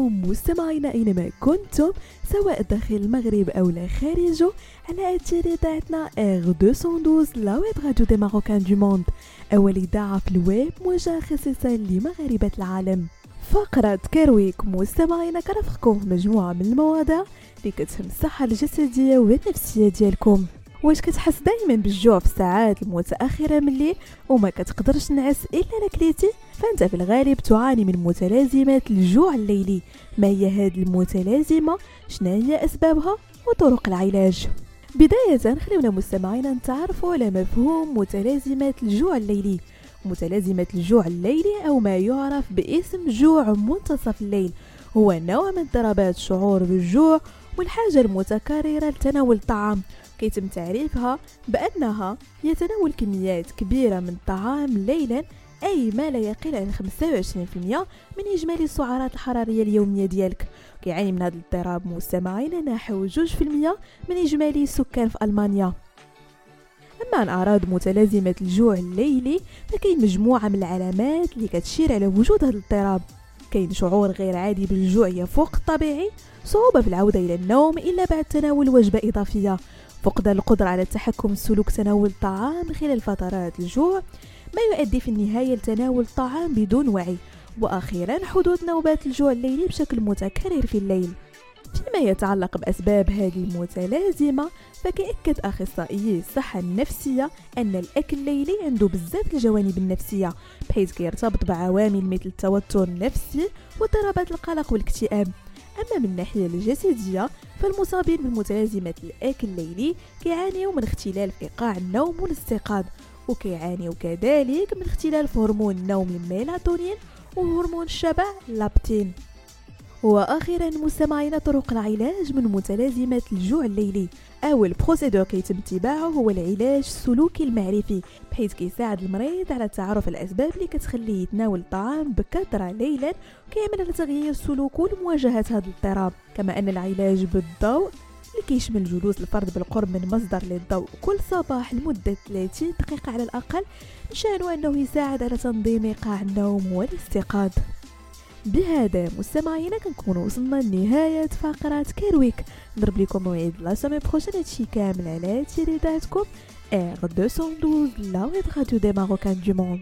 مستمعينا أينما كنتم سواء داخل المغرب أو لا خارجه على أثير إذاعتنا R 212 la web radio des Marocains du monde أول إذاعة في الويب موجهة خصيصا لمغاربة العالم. فقرة Care Week مستمعينا كترافقكم مجموعة من المواضيع اللي كتهم الصحة الجسدية والنفسية ديالكم. واش كتحس دائما بالجوع في الساعات المتأخرة من الليل وما كتقدرش تنعس إلا كليتي فأنت في الغالب تعاني من متلازمات الجوع الليلي. ما هي هذه المتلازمة؟ شنو هي أسبابها؟ وطرق العلاج. بداية خلونا مستمعينا نتعرفوا على مفهوم متلازمات الجوع الليلي. متلازمة الجوع الليلي أو ما يعرف باسم جوع منتصف الليل. هو نوع من اضطرابات الشعور بالجوع والحاجة المتكررة لتناول الطعام. كيتم تعريفها بأنها يتناول كميات كبيرة من الطعام ليلا أي ما لا يقل عن 25% من إجمالي السعرات الحرارية اليومية ديالك. كيعاني من هذا الاضطراب مستمعين نحو 2% من إجمالي السكان في ألمانيا. أما عن أعراض متلازمة الجوع الليلي فكاين مجموعة من العلامات اللي كتشير على وجود هذا الاضطراب. كاين شعور غير عادي بالجوع يفوق الطبيعي صعوبة في العودة إلى النوم إلا بعد تناول وجبة إضافية. فقدان القدرة على التحكم سلوك تناول الطعام خلال فترات الجوع ما يؤدي في النهاية لتناول الطعام بدون وعي. وأخيرا حدوث نوبات الجوع الليلي بشكل متكرر في الليل. فيما يتعلق بأسباب هذه المتلازمة فكيأكد أخصائيي الصحة النفسية أن الأكل الليلي عنده بزاف الجوانب النفسية بحيث كيرتبط بعوامل مثل التوتر النفسي واضطرابات القلق والاكتئاب. أما من الناحية الجسدية فالمصابين بمتلازمة الأكل الليلي كيعانيوا من اختلال في إيقاع النوم والاستيقاظ وكيعانيوا كذلك من اختلال في هرمون النوم الميلاتونين وهرمون الشبع لابتين. وأخيرا مستمعينا طرق العلاج من متلازمات الجوع الليلي. أول بروسيدور كيتم اتباعه هو العلاج السلوكي المعرفي بحيث كيساعد المريض على تعرف الأسباب اللي كتخليه يتناول الطعام بكثرة ليلا وكيعمل على تغيير سلوكه لمواجهه هذا الاضطراب. كما أن العلاج بالضوء اللي كيشمل جلوس الفرد بالقرب من مصدر للضوء كل صباح لمدة 30 دقيقة على الأقل من شأنه أنه يساعد على تنظيم إيقاع النوم والاستيقاظ. بهذا مستمعينا كنكون وصلنا لنهاية فقرة Care Week نضرب لكم موعد la semaine prochaine هادشي كامل على تيريداتكم R 212 la web radio des Marocains du monde